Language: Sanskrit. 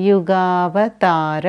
युगावतार।